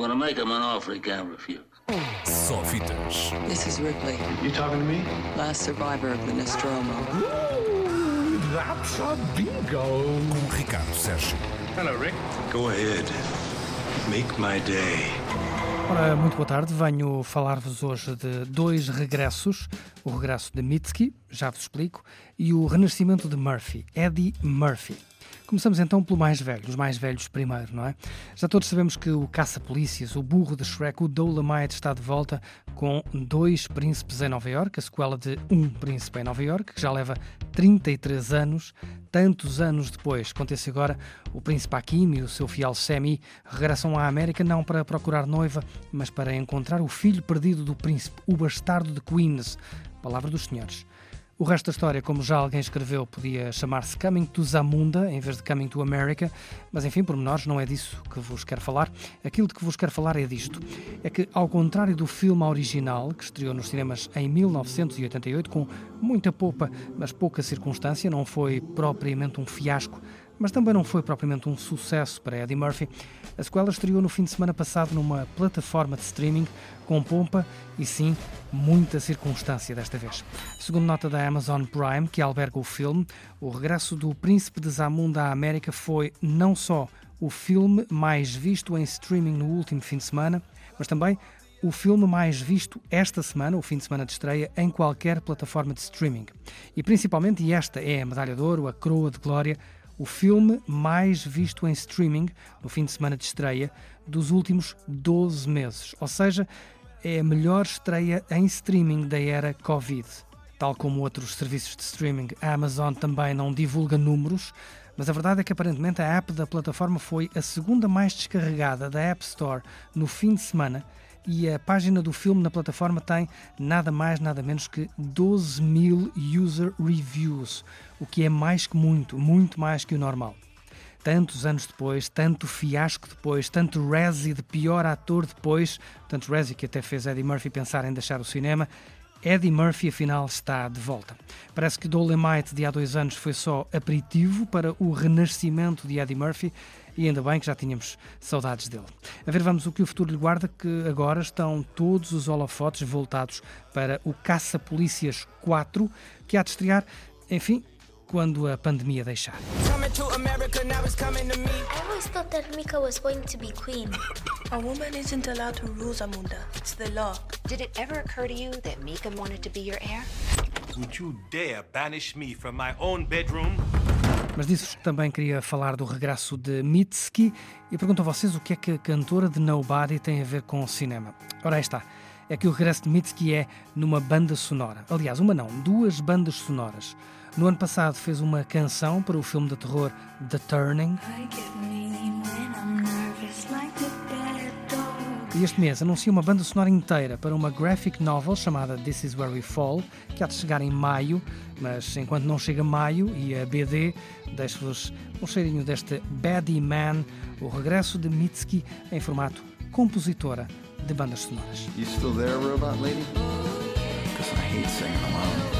gonna make him an offer he can't refuse. Só fitas. This is Ripley, You talking to me? last survivor of the Nostromo. That's a bingo. Com Ricardo Sérgio. Hello, Rick. Go ahead. Make my day. Ora, muito boa tarde. Venho falar-vos hoje de dois regressos. O regresso de Mitski, já vos explico, e o renascimento de Murphy, Eddie Murphy. Começamos então pelo mais velho, os mais velhos primeiro, não é? Já todos sabemos que o caça-polícias, o burro de Shrek, o Dolomite, está de volta com Dois Príncipes em Nova York, a sequela de Um Príncipe em Nova York, que já leva 33 anos. Tantos anos depois, acontece agora, o príncipe Akim e o seu fiel Semi regressam à América não para procurar noiva, mas para encontrar o filho perdido do príncipe, o bastardo de Queens. Palavra dos senhores. O resto da história, como já alguém escreveu, podia chamar-se Coming to Zamunda em vez de Coming to America, mas enfim, por menores, não é disso que vos quero falar. Aquilo de que vos quero falar é disto: é que, ao contrário do filme original, que estreou nos cinemas em 1988, com muita poupa, mas pouca circunstância, não foi propriamente um fiasco mas também não foi propriamente um sucesso para Eddie Murphy. A sequela estreou no fim de semana passado numa plataforma de streaming com pompa e sim, muita circunstância desta vez. Segundo nota da Amazon Prime, que alberga o filme, o regresso do Príncipe de Zamunda à América foi não só o filme mais visto em streaming no último fim de semana, mas também o filme mais visto esta semana, o fim de semana de estreia, em qualquer plataforma de streaming. E principalmente, e esta é a medalha de ouro, a coroa de glória, o filme mais visto em streaming no fim de semana de estreia dos últimos 12 meses. Ou seja, é a melhor estreia em streaming da era Covid. Tal como outros serviços de streaming, a Amazon também não divulga números, mas a verdade é que aparentemente a app da plataforma foi a segunda mais descarregada da App Store no fim de semana e a página do filme na plataforma tem nada mais, nada menos que 12 mil user reviews, o que é mais que muito, muito mais que o normal. Tantos anos depois, tanto fiasco depois, tanto Razzie de pior ator depois, tanto Razzie que até fez Eddie Murphy pensar em deixar o cinema, Eddie Murphy afinal está de volta. Parece que Dolomite de há dois anos foi só aperitivo para o renascimento de Eddie Murphy e ainda bem que já tínhamos saudades dele. A ver, vamos o que o futuro lhe guarda, que agora estão todos os holofotes voltados para o Caça-Polícias 4, que há de estrear, enfim, quando a pandemia deixar. Coming to America, now it's coming to me. I always thought that Mika was going to be queen. A woman isn't allowed to rule Zamunda. It's the law. Did it ever occur to you that Mika wanted to be your heir? Would you dare banish me from my own bedroom? Mas disso também queria falar do regresso de Mitski e pergunto a vocês o que é que a cantora de Nobody tem a ver com o cinema. Ora, aí está. É que o regresso de Mitski é numa banda sonora. Aliás, uma não, duas bandas sonoras. No ano passado fez uma canção para o filme de terror The Turning. E este mês anuncia uma banda sonora inteira para uma graphic novel chamada This Is Where We Fall, que há de chegar em maio, mas enquanto não chega maio e a BD, deixo-vos um cheirinho deste Baddy Man, o regresso de Mitski em formato compositora de bandas sonoras. You still there, robot lady? Because I hate singing alone.